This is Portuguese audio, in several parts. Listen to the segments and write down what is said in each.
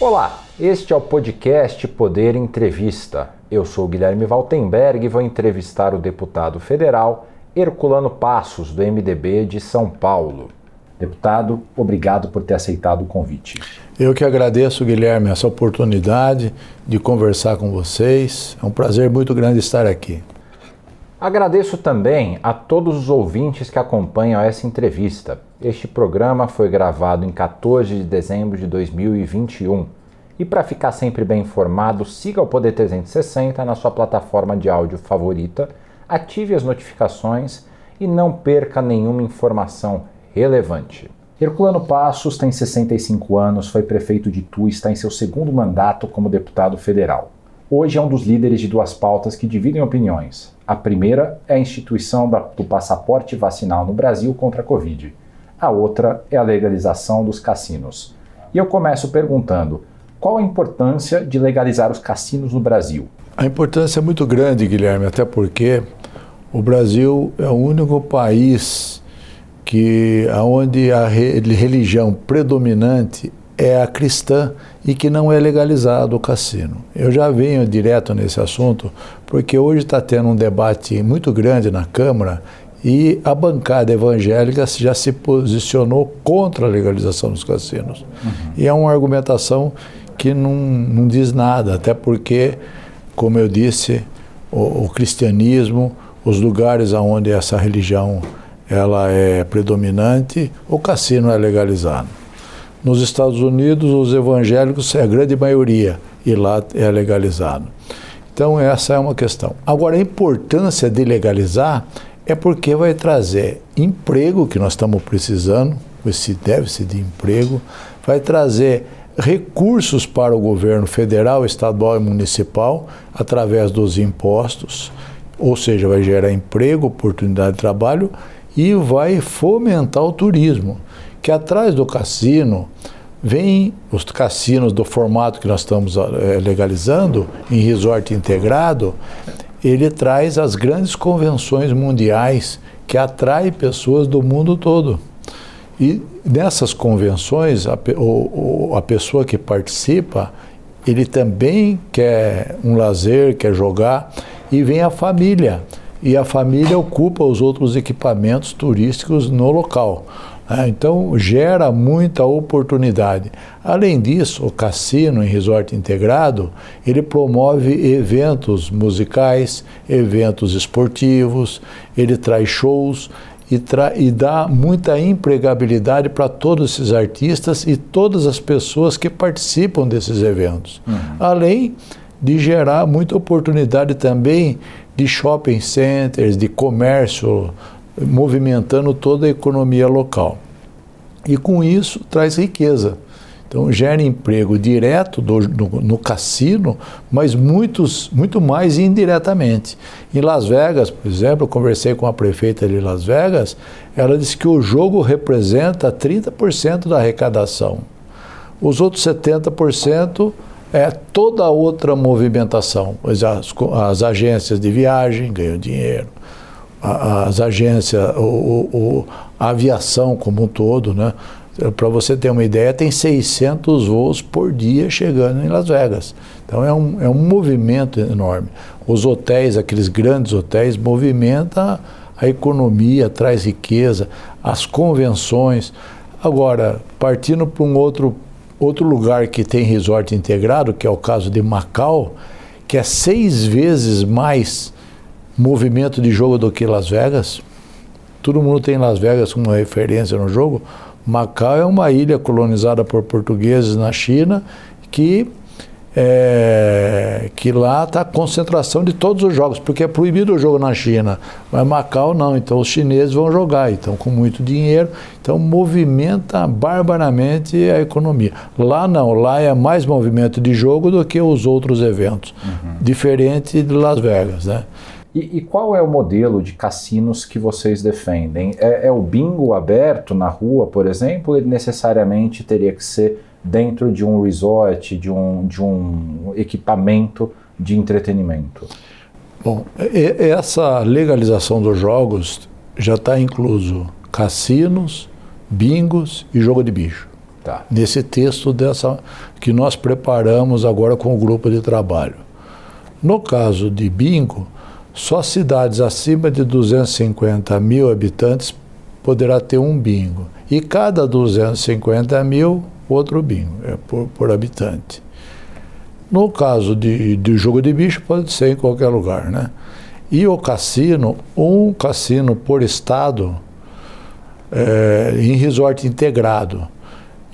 Olá, este é o podcast Poder Entrevista. Eu sou Guilherme Valtenberg e vou entrevistar o deputado federal Herculano Passos, do MDB de São Paulo. Deputado, obrigado por ter aceitado o convite. Eu que agradeço, Guilherme, essa oportunidade de conversar com vocês. É um prazer muito grande estar aqui. Agradeço também a todos os ouvintes que acompanham essa entrevista. Este programa foi gravado em 14 de dezembro de 2021. E para ficar sempre bem informado, siga o Poder 360 na sua plataforma de áudio favorita, ative as notificações e não perca nenhuma informação relevante. Herculano Passos tem 65 anos, foi prefeito de Itu e está em seu segundo mandato como deputado federal. Hoje é um dos líderes de duas pautas que dividem opiniões. A primeira é a instituição do passaporte vacinal no Brasil contra a Covid. A outra é a legalização dos cassinos. E eu começo perguntando: qual a importância de legalizar os cassinos no Brasil? A importância é muito grande, Guilherme, até porque o Brasil é o único país que onde a religião predominante é a cristã e que não é legalizado o cassino. Eu já venho direto nesse assunto porque hoje está tendo um debate muito grande na Câmara e a bancada evangélica já se posicionou contra a legalização dos cassinos. Uhum. E é uma argumentação que não, não diz nada, até porque, como eu disse, o, o cristianismo, os lugares onde essa religião ela é predominante, o cassino é legalizado. Nos Estados Unidos, os evangélicos é a grande maioria e lá é legalizado. Então, essa é uma questão. Agora, a importância de legalizar é porque vai trazer emprego, que nós estamos precisando, esse déficit de emprego, vai trazer recursos para o governo federal, estadual e municipal através dos impostos, ou seja, vai gerar emprego, oportunidade de trabalho e vai fomentar o turismo que atrás do cassino vem os cassinos do formato que nós estamos é, legalizando, em resort integrado, ele traz as grandes convenções mundiais que atraem pessoas do mundo todo. E nessas convenções, a, o, a pessoa que participa, ele também quer um lazer, quer jogar, e vem a família. E a família ocupa os outros equipamentos turísticos no local. Ah, então gera muita oportunidade. Além disso, o cassino em resort integrado ele promove eventos musicais, eventos esportivos, ele traz shows e, tra e dá muita empregabilidade para todos esses artistas e todas as pessoas que participam desses eventos. Uhum. Além de gerar muita oportunidade também de shopping centers, de comércio movimentando toda a economia local. E com isso traz riqueza. Então gera emprego direto do, no, no, cassino, mas muitos, muito mais indiretamente. Em Las Vegas, por exemplo, eu conversei com a prefeita de Las Vegas, ela disse que o jogo representa 30% da arrecadação. Os outros 70% é toda outra movimentação. As, as agências de viagem ganham dinheiro, as agências, o, o, a aviação como um todo, né? Para você ter uma ideia, tem 600 voos por dia chegando em Las Vegas. Então é um, é um movimento enorme. Os hotéis, aqueles grandes hotéis, movimentam a economia, traz riqueza, as convenções. Agora, partindo para um outro, outro lugar que tem resort integrado, que é o caso de Macau, que é seis vezes mais movimento de jogo do que Las Vegas. Todo mundo tem Las Vegas como referência no jogo. Macau é uma ilha colonizada por portugueses na China que é, que lá está a concentração de todos os jogos, porque é proibido o jogo na China, mas Macau não, então os chineses vão jogar, então com muito dinheiro, então movimenta barbaramente a economia. Lá não, lá é mais movimento de jogo do que os outros eventos, uhum. diferente de Las Vegas, né? E, e, qual é o modelo de cassinos que vocês defendem? É, é, o bingo aberto na rua, por exemplo, ele necessariamente teria que ser dentro de um resort, de um, de um equipamento de entretenimento? Bom, essa legalização dos jogos já está incluso cassinos, bingos e jogo de bicho. Tá. Nesse texto dessa que nós preparamos agora com o grupo de trabalho. No caso de bingo, só cidades acima de 250 mil habitantes poderá ter um bingo. E cada 250 mil, outro bingo, é por, por habitante. No caso de, de jogo de bicho, pode ser em qualquer lugar, né? E o cassino, um cassino por estado, é, em resort integrado.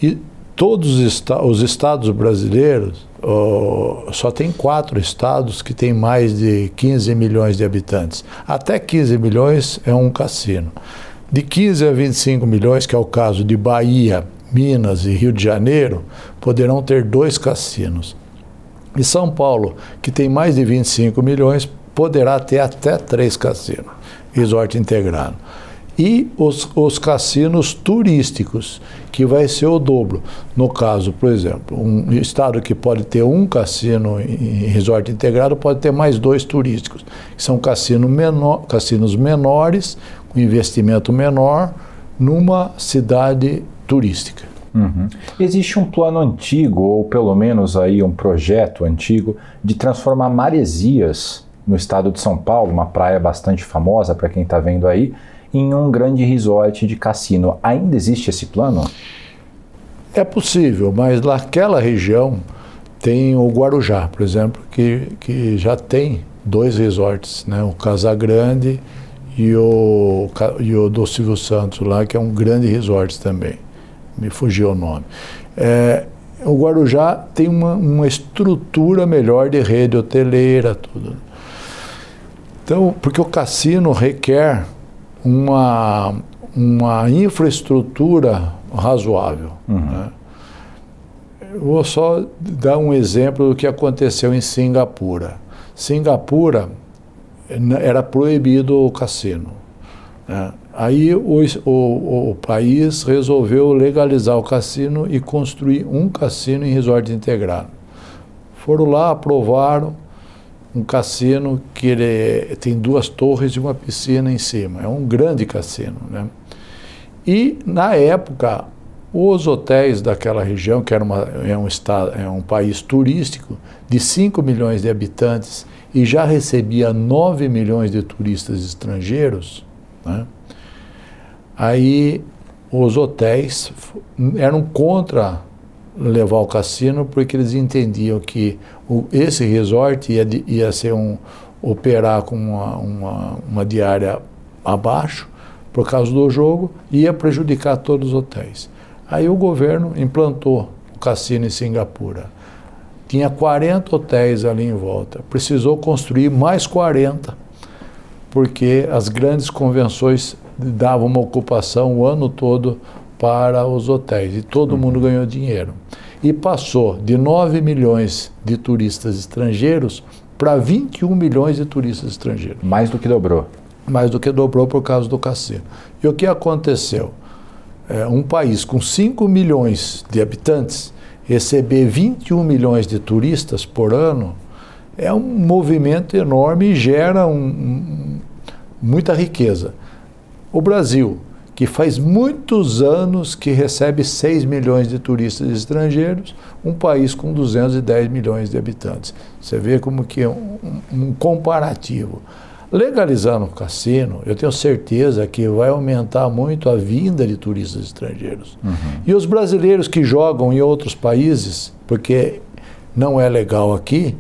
E todos os estados brasileiros, só tem quatro estados que têm mais de 15 milhões de habitantes. Até 15 milhões é um cassino. De 15 a 25 milhões, que é o caso de Bahia, Minas e Rio de Janeiro, poderão ter dois cassinos. E São Paulo, que tem mais de 25 milhões, poderá ter até três cassinos, resort integrado e os, os cassinos turísticos, que vai ser o dobro. No caso, por exemplo, um estado que pode ter um cassino em resort integrado pode ter mais dois turísticos, que são cassino menor, cassinos menores, com investimento menor, numa cidade turística. Uhum. Existe um plano antigo, ou pelo menos aí um projeto antigo, de transformar Maresias, no estado de São Paulo, uma praia bastante famosa para quem está vendo aí, em um grande resort de cassino. Ainda existe esse plano? É possível, mas naquela região tem o Guarujá, por exemplo, que, que já tem dois resorts, né? o Casa Grande e o, e o do Silvio Santos lá, que é um grande resort também. Me fugiu o nome. É, o Guarujá tem uma, uma estrutura melhor de rede hoteleira, tudo. Então, porque o cassino requer uma, uma infraestrutura razoável. Uhum. Né? Vou só dar um exemplo do que aconteceu em Singapura. Singapura era proibido o cassino. Né? Aí o, o, o, país resolveu legalizar o cassino e construir um cassino em resort integrado. Foram lá, aprovaram, um cassino que ele tem duas torres e uma piscina em cima. É um grande cassino. Né? E, na época, os hotéis daquela região, que era uma, é, um estado, é um país turístico de 5 milhões de habitantes e já recebia 9 milhões de turistas estrangeiros, né? aí os hotéis eram contra levar o cassino porque eles entendiam que o, esse resort ia, ia ser um operar com uma, uma, uma diária abaixo por causa do jogo ia prejudicar todos os hotéis. Aí o governo implantou o cassino em Singapura. Tinha 40 hotéis ali em volta. Precisou construir mais 40, porque as grandes convenções davam uma ocupação o ano todo para os hotéis e todo uhum. mundo ganhou dinheiro. E passou de 9 milhões de turistas estrangeiros para 21 milhões de turistas estrangeiros. Mais do que dobrou. Mais do que dobrou por causa do cassino. E o que aconteceu? É, um país com 5 milhões de habitantes receber 21 milhões de turistas por ano é um movimento enorme e gera um, um, muita riqueza. O Brasil, que faz muitos anos que recebe 6 milhões de turistas estrangeiros, um país com 210 milhões de habitantes. Você vê como que é um, um comparativo. Legalizando o cassino, eu tenho certeza que vai aumentar muito a vinda de turistas estrangeiros. Uhum. E os brasileiros que jogam em outros países, porque não é legal aqui,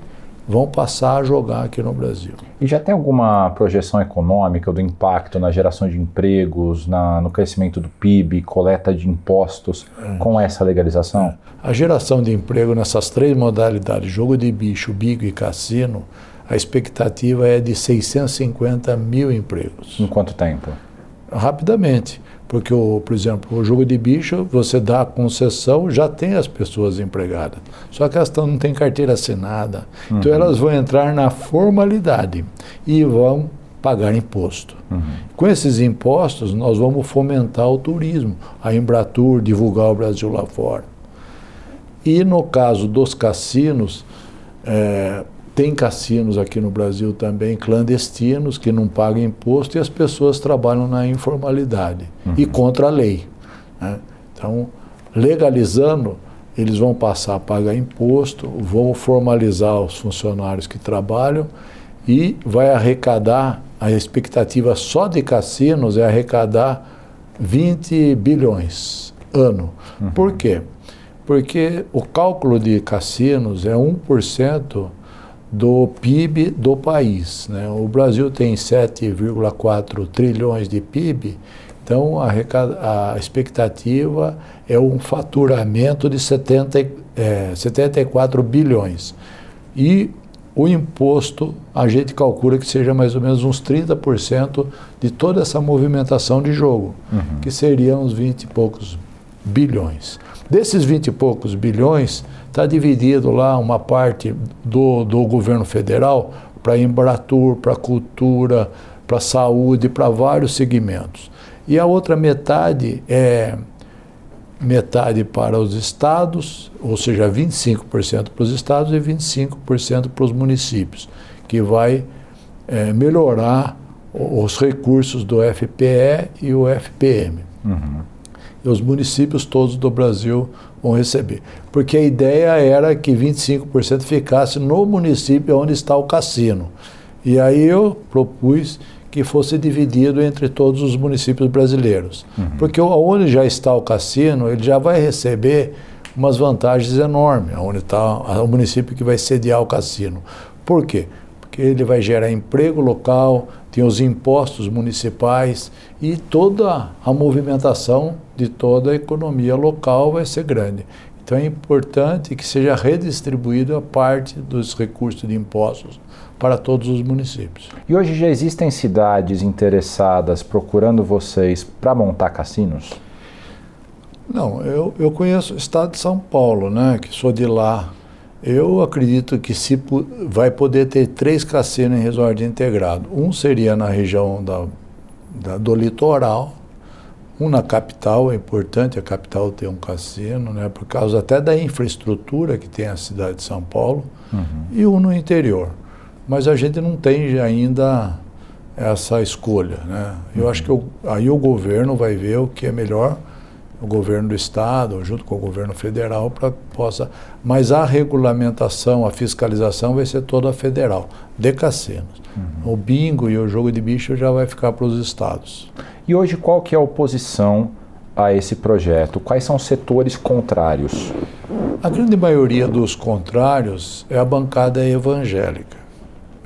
vão passar a jogar aqui no Brasil. E já tem alguma projeção econômica do impacto na geração de empregos, na, no crescimento do PIB, coleta de impostos é. com essa legalização? A geração de emprego nessas três modalidades, jogo de bicho, bigo e cassino, a expectativa é de 650 mil empregos. Em quanto tempo? Rapidamente. Porque, o, por exemplo, o jogo de bicho, você dá a concessão, já tem as pessoas empregadas. Só que elas não têm carteira assinada. Então, uhum. Então elas vão entrar na formalidade e vão pagar imposto. Uhum. Com esses impostos, nós vamos fomentar o turismo, a Embratur, divulgar o Brasil lá fora. E no caso dos cassinos, é, tem cassinos aqui no Brasil também clandestinos que não pagam imposto e as pessoas trabalham na informalidade uhum. e contra a lei. Né? Então, legalizando, eles vão passar a pagar imposto, vão formalizar os funcionários que trabalham e vai arrecadar, a expectativa só de cassinos é arrecadar 20 bilhões ano. Uhum. Por quê? Porque o cálculo de cassinos é 1% do PIB do país. Né? O Brasil tem 7,4 trilhões de PIB, então a, a, expectativa é um faturamento de 70, é, 74 bilhões. E o imposto, a gente calcula que seja mais ou menos uns 30% de toda essa movimentação de jogo, uhum. que seriam uns 20 e poucos bilhões. Desses 20 e poucos bilhões, está dividido lá uma parte do, do governo federal para Embratur, para cultura, para saúde, para vários segmentos. E a outra metade é metade para os estados, ou seja, 25% para os estados e 25% para os municípios, que vai é, melhorar os recursos do FPE e o FPM. Uhum. Os municípios todos do Brasil vão receber. Porque a ideia era que 25% ficasse no município onde está o cassino. E aí eu propus que fosse dividido entre todos os municípios brasileiros. Uhum. Porque onde já está o cassino, ele já vai receber umas vantagens enormes, onde está o município que vai sediar o cassino. Por quê? Porque ele vai gerar emprego local, tem os impostos municipais e toda a movimentação de toda a economia local vai ser grande. Então é importante que seja redistribuída a parte dos recursos de impostos para todos os municípios. E hoje já existem cidades interessadas procurando vocês para montar cassinos? Não, eu, eu conheço o estado de São Paulo, né, que sou de lá. Eu acredito que se vai poder ter três cassinos em resort integrado. Um seria na região da, da, do litoral, um na capital, é importante a capital ter um cassino, né, por causa até da infraestrutura que tem a cidade de São Paulo, uhum. e um no interior mas a gente não tem ainda essa escolha. Né? Eu uhum. acho que aí o governo vai ver o que é melhor, o governo do estado, junto com o governo federal, para possa. Mas a regulamentação, a fiscalização vai ser toda federal, de cassinos. Uhum. O bingo e o jogo de bicho já vai ficar para os estados. E hoje qual que é a oposição a esse projeto? Quais são os setores contrários? A grande maioria dos contrários é a bancada evangélica.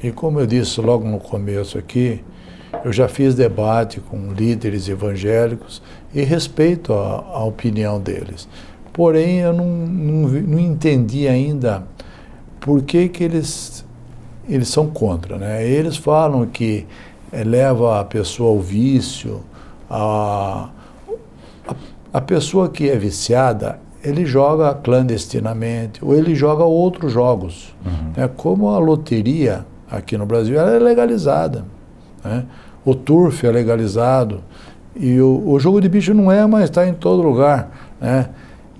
E como eu disse logo no começo aqui, eu já fiz debate com líderes evangélicos e respeito a, a opinião deles. Porém, eu não, não, não, entendi ainda por que, que eles, eles são contra. Né? Eles falam que é, leva a pessoa ao vício, a, a, a pessoa que é viciada, ele joga clandestinamente ou ele joga outros jogos. Uhum. Né? Como a loteria aqui no Brasil, ela é legalizada. Né? O turf é legalizado. E o, o, jogo de bicho não é, mas está em todo lugar. Né?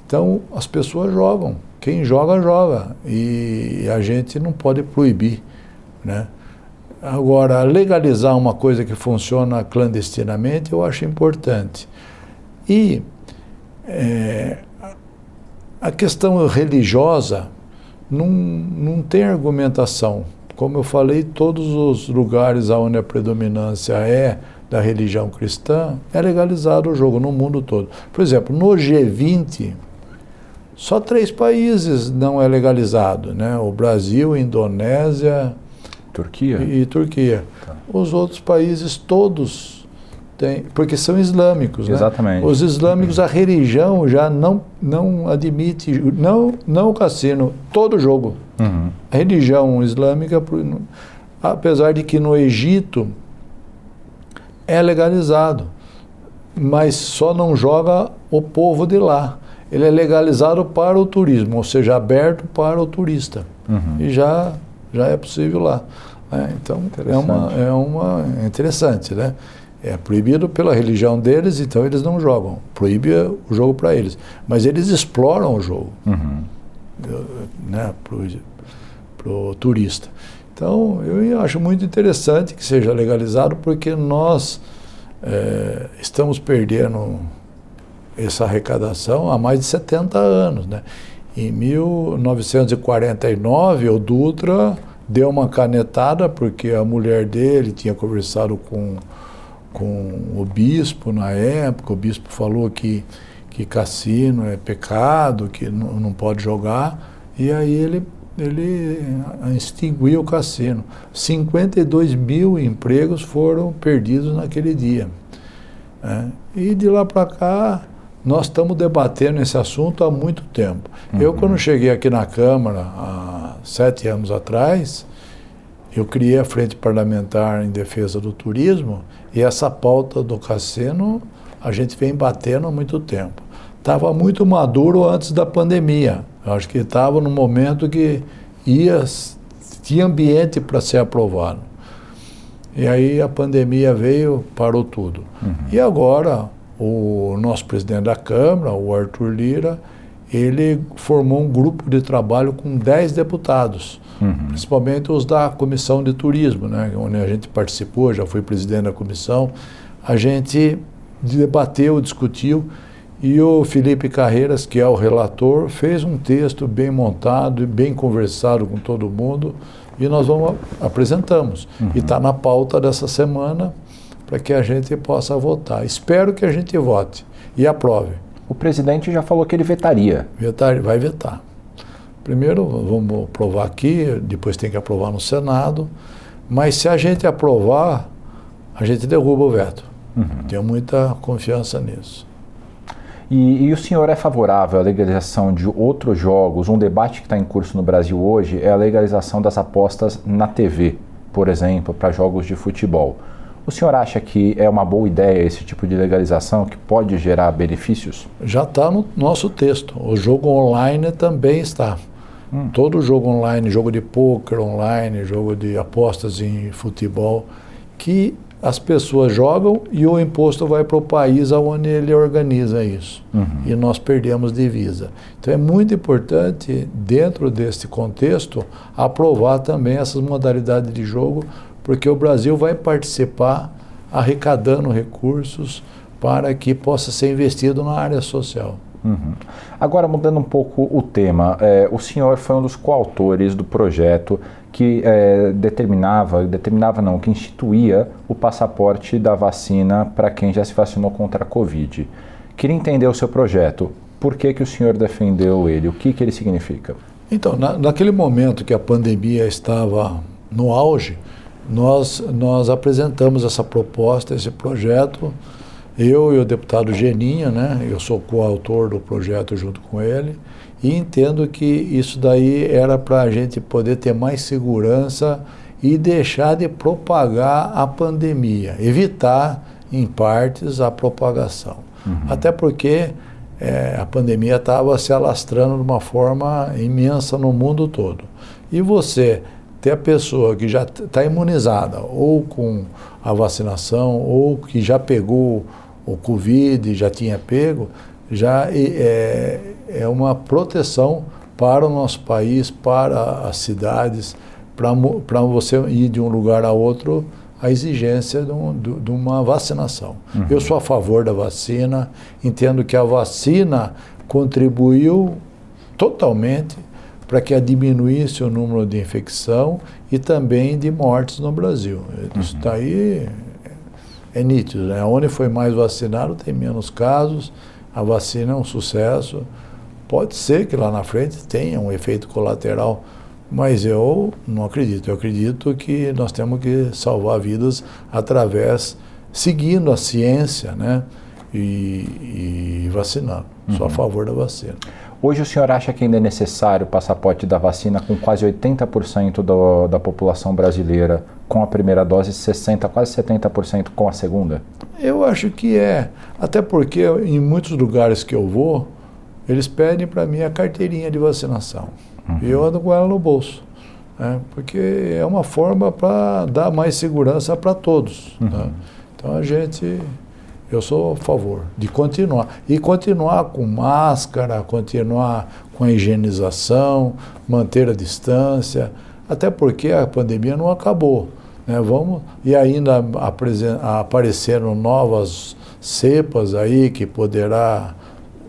Então as pessoas jogam. Quem joga, joga. E a gente não pode proibir. Né? Agora, legalizar uma coisa que funciona clandestinamente, eu acho importante. E é, a questão religiosa não, não tem argumentação. Como eu falei, todos os lugares onde a predominância é da religião cristã, é legalizado o jogo no mundo todo. Por exemplo, no G20, só três países não é legalizado, né? O Brasil, Indonésia, Turquia e, Turquia. Tá. Os outros países todos tem, porque são islâmicos. Né? Exatamente. Os islâmicos, a religião já não, não admite, não, não o cassino, todo jogo. Uhum. A religião islâmica, apesar de que no Egito é legalizado, mas só não joga o povo de lá. Ele é legalizado para o turismo, ou seja, aberto para o turista. Uhum. E já, já é possível lá. É, então é uma, é uma é interessante, né? É proibido pela religião deles, então eles não jogam. Proíbe o jogo para eles. Mas eles exploram o jogo uhum. né, para o turista. Então, eu acho muito interessante que seja legalizado, porque nós é, estamos perdendo essa arrecadação há mais de 70 anos. Né? Em 1949, o Dutra deu uma canetada porque a mulher dele tinha conversado com, com o bispo na época, o bispo falou que, que cassino é pecado, que não, pode jogar, e aí ele ele extinguiu o cassino. 52 mil empregos foram perdidos naquele dia. Né? E de lá para cá, nós estamos debatendo esse assunto há muito tempo. Uhum. Eu, quando cheguei aqui na Câmara, há sete anos atrás, eu criei a Frente Parlamentar em Defesa do Turismo e essa pauta do cassino a gente vem batendo há muito tempo. Estava muito maduro antes da pandemia. Eu acho que estava no momento que ia, tinha ambiente para ser aprovado. E aí a pandemia veio, parou tudo. Uhum. E agora, o nosso presidente da Câmara, o Arthur Lira, ele formou um grupo de trabalho com 10 deputados, uhum. principalmente os da Comissão de Turismo, né, onde a gente participou, já fui presidente da comissão. A gente debateu, discutiu e o Felipe Carreiras, que é o relator, fez um texto bem montado e bem conversado com todo mundo e nós vamos apresentamos. Uhum. E está na pauta dessa semana para que a gente possa votar. Espero que a gente vote e aprove. O presidente já falou que ele vetaria. Vetar, vai vetar. Primeiro vamos aprovar aqui, depois tem que aprovar no Senado. Mas se a gente aprovar, a gente derruba o veto. Uhum. Tenho muita confiança nisso. E, e, o senhor é favorável à legalização de outros jogos? Um debate que está em curso no Brasil hoje é a legalização das apostas na TV, por exemplo, para jogos de futebol. O senhor acha que é uma boa ideia esse tipo de legalização que pode gerar benefícios? Já está no nosso texto. O jogo online também está. Hum. Todo jogo online, jogo de poker online, jogo de apostas em futebol, que as pessoas jogam e o imposto vai para o país onde ele organiza isso. Uhum. E nós perdemos divisa. Então é muito importante, dentro deste contexto, aprovar também essas modalidades de jogo, porque o Brasil vai participar arrecadando recursos para que possa ser investido na área social. Uhum. Agora, mudando um pouco o tema, é, o senhor foi um dos coautores do projeto que é, determinava, determinava não, que instituía o passaporte da vacina para quem já se vacinou contra a Covid. Queria entender o seu projeto. Por que, que o senhor defendeu ele? O que, que ele significa? Então, na, naquele momento que a pandemia estava no auge, nós, nós apresentamos essa proposta, esse projeto, eu e o deputado Geninha, né, eu sou coautor do projeto junto com ele, e entendo que isso daí era para a gente poder ter mais segurança e deixar de propagar a pandemia, evitar, em partes, a propagação. Uhum. Até porque é, a pandemia estava se alastrando de uma forma imensa no mundo todo. E você ter a pessoa que já está imunizada, ou com a vacinação, ou que já pegou o Covid, já tinha pego, já é, é uma proteção para o nosso país, para as cidades, para você ir de um lugar a outro, a exigência de, um, de uma vacinação. Uhum. Eu sou a favor da vacina, entendo que a vacina contribuiu totalmente para que diminuísse o número de infecção e também de mortes no Brasil. Isso está uhum. aí é nítido. Né? Onde foi mais vacinado tem menos casos, a vacina é um sucesso. Pode ser que lá na frente tenha um efeito colateral, mas eu não acredito. Eu acredito que nós temos que salvar vidas através, seguindo a ciência, né? E, e vacinando. Uhum. Sou a uhum. favor da vacina. Hoje o senhor acha que ainda é necessário o passaporte da vacina com quase 80% do, da população brasileira com a primeira dose, 60%, quase 70% com a segunda? Eu acho que é. Até porque em muitos lugares que eu vou, eles pedem para mim a carteirinha de vacinação. Uhum. E eu ando com ela no bolso. Né? Porque é uma forma para dar mais segurança para todos. Uhum. Né? Então a gente eu sou a favor de continuar. E continuar com máscara, continuar com a higienização, manter a distância, até porque a pandemia não acabou. Né? Vamos, e ainda apareceram novas cepas aí que poderá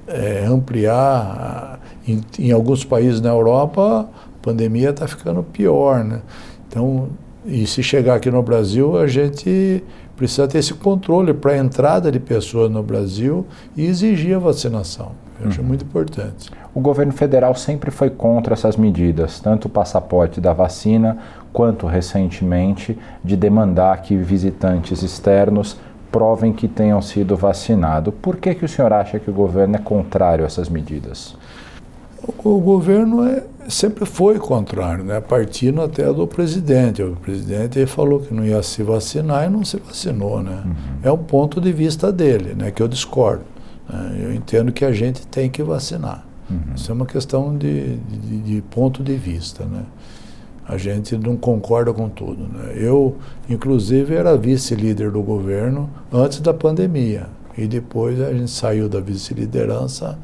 é, ampliar. Em, em, alguns países na Europa, a pandemia está ficando pior, né? Então, e se chegar aqui no Brasil, a gente precisa ter esse controle para a entrada de pessoas no Brasil e exigir a vacinação. Eu acho uhum. muito importante. O governo federal sempre foi contra essas medidas, tanto o passaporte da vacina quanto recentemente de demandar que visitantes externos provem que tenham sido vacinados. Por que, que o senhor acha que o governo é contrário a essas medidas? O, governo é, sempre foi contrário, né? partindo até do presidente. O presidente falou que não ia se vacinar e não se vacinou. Né? Uhum. É um ponto de vista dele, né? que eu discordo. Né? Eu entendo que a gente tem que vacinar. Uhum. Isso é uma questão de, de, de ponto de vista. Né? A gente não concorda com tudo. Né? Eu, inclusive, era vice-líder do governo antes da pandemia. E depois a gente saiu da vice-liderança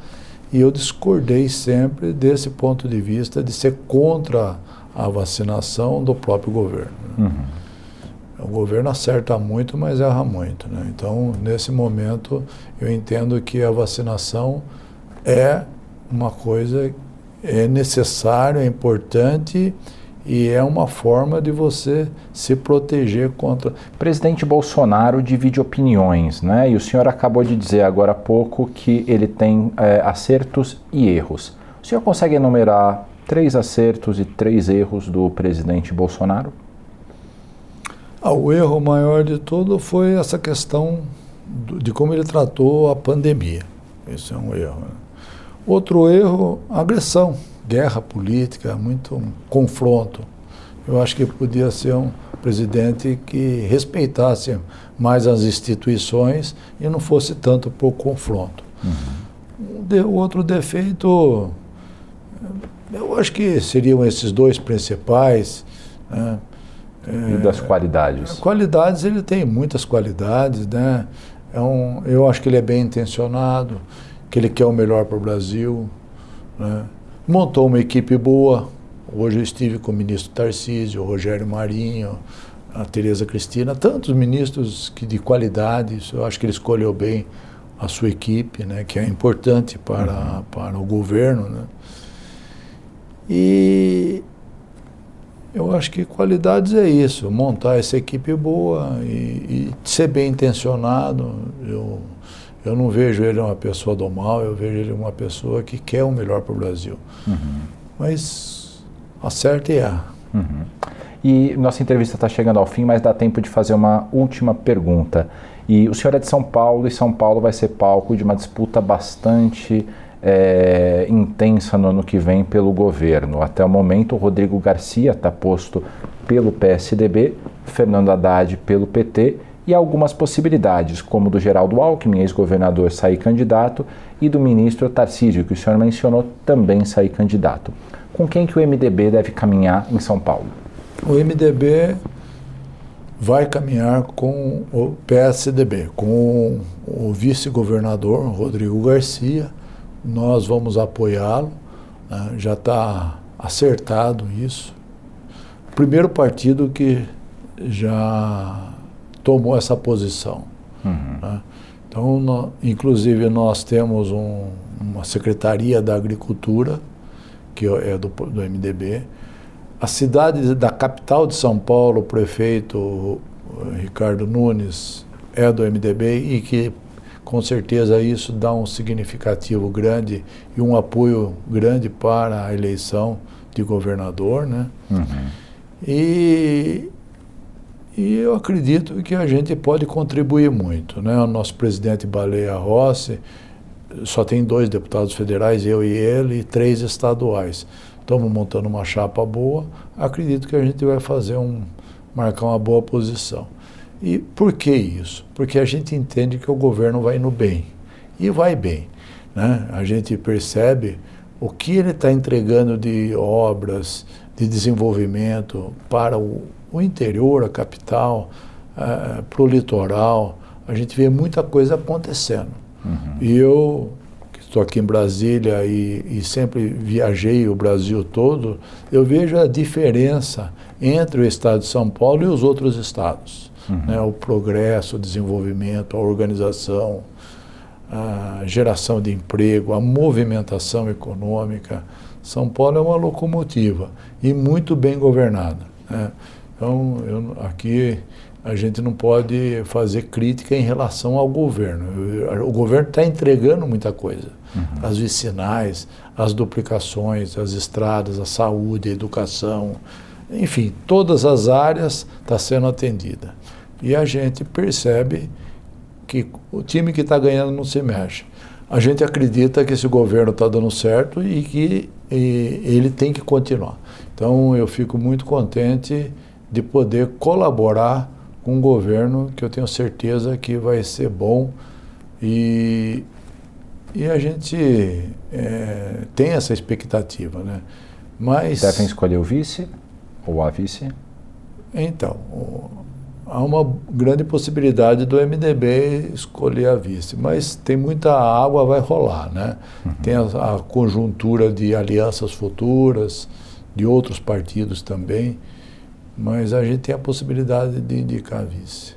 e eu discordei sempre desse ponto de vista de ser contra a vacinação do próprio governo. Né? Uhum. O governo acerta muito, mas erra muito. Né? Então, nesse momento, eu entendo que a vacinação é uma coisa é necessária, é importante e é uma forma de você se proteger contra. Presidente Bolsonaro divide opiniões, né? E o senhor acabou de dizer agora há pouco que ele tem é, acertos e erros. O senhor consegue enumerar três acertos e três erros do presidente Bolsonaro? Ah, o erro maior de tudo foi essa questão de como ele tratou a pandemia. Isso é um erro. Né? Outro erro, agressão guerra política, muito confronto. Eu acho que podia ser um presidente que respeitasse mais as instituições e não fosse tanto por confronto. Uhum. O outro defeito, eu acho que seriam esses dois principais. Né? E das qualidades? Qualidades, ele tem muitas qualidades, né? É um, eu acho que ele é bem intencionado, que ele quer o melhor para o Brasil, né? Montou uma equipe boa. Hoje eu estive com o ministro Tarcísio, o Rogério Marinho, a Tereza Cristina, tantos ministros que de qualidade. Eu acho que ele escolheu bem a sua equipe, né, que é importante para, uhum. para o governo. Né. E eu acho que qualidades é isso, montar essa equipe boa e, e ser bem intencionado. Eu, eu não vejo ele uma pessoa do mal, eu vejo ele uma pessoa que quer o melhor para o Brasil. Uhum. Mas acerta e erra. Uhum. E nossa entrevista está chegando ao fim, mas dá tempo de fazer uma última pergunta. E o senhor é de São Paulo e São Paulo vai ser palco de uma disputa bastante é, intensa no ano que vem pelo governo. Até o momento, o Rodrigo Garcia está posto pelo PSDB, Fernando Haddad pelo PT e algumas possibilidades, como do Geraldo Alckmin, ex-governador, sair candidato, e do ministro Tarcísio, que o senhor mencionou, também sair candidato. Com quem que o MDB deve caminhar em São Paulo? O MDB vai caminhar com o PSDB, com o vice-governador Rodrigo Garcia. Nós vamos apoiá-lo, né? já está acertado isso. Primeiro partido que já tomou essa posição. Uhum. Né? Então, no, inclusive, nós temos um, uma Secretaria da Agricultura, que é do, do MDB. A cidade da capital de São Paulo, o prefeito Ricardo Nunes, é do MDB e que com certeza isso dá um significativo grande e um apoio grande para a eleição de governador, né? Uhum. E e eu acredito que a gente pode contribuir muito. Né? O nosso presidente Baleia Rossi só tem dois deputados federais, eu e ele, e três estaduais. Estamos montando uma chapa boa. Acredito que a gente vai fazer um marcar uma boa posição. E por que isso? Porque a gente entende que o governo vai no bem. E vai bem. Né? A gente percebe o que ele está entregando de obras, de desenvolvimento para o, o interior, a capital, uh, para o litoral, a gente vê muita coisa acontecendo. Uhum. E eu, que estou aqui em Brasília e, e, sempre viajei o Brasil todo, eu vejo a diferença entre o estado de São Paulo e os outros estados. uhum. né, o progresso, o desenvolvimento, a organização, a geração de emprego, a movimentação econômica. São Paulo é uma locomotiva e muito bem governada. Né? Então, eu, aqui a gente não pode fazer crítica em relação ao governo. O governo está entregando muita coisa. Uhum. As vicinais, as duplicações, as estradas, a saúde, a educação, enfim, todas as áreas está sendo atendida. E a gente percebe que o time que está ganhando não se mexe. A gente acredita que esse governo está dando certo e que e ele tem que continuar. Então eu fico muito contente de poder colaborar com um governo que eu tenho certeza que vai ser bom e, e a gente é, tem essa expectativa, né? Mas devem escolher o vice ou a vice? Então, há uma grande possibilidade do MDB escolher a vice, mas tem muita água vai rolar, né? Uhum. Tem a, a conjuntura de alianças futuras, de outros partidos também mas a gente tem a possibilidade de indicar vice.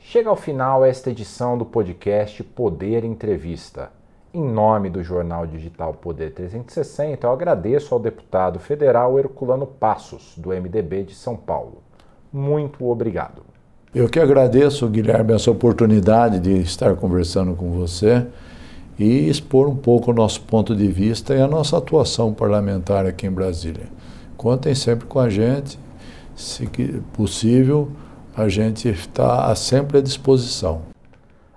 Chega ao final esta edição do podcast Poder Entrevista. Em nome do jornal digital Poder 360, eu agradeço ao deputado federal Herculano Passos, do MDB de São Paulo. Muito obrigado. Eu que agradeço, Guilherme, essa oportunidade de estar conversando com você e expor um pouco o nosso ponto de vista e a nossa atuação parlamentar aqui em Brasília. Contem sempre com a gente se possível, a gente está sempre à disposição.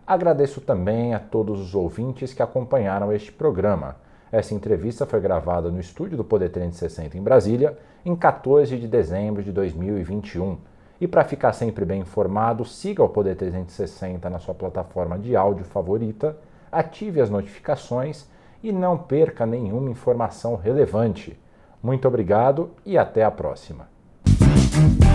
Agradeço também a todos os ouvintes que acompanharam este programa. Essa entrevista foi gravada no estúdio do Poder 360 em Brasília, em 14 de dezembro de 2021. E para ficar sempre bem informado, siga o Poder 360 na sua plataforma de áudio favorita, ative as notificações e não perca nenhuma informação relevante. Muito obrigado e até a próxima. Bye.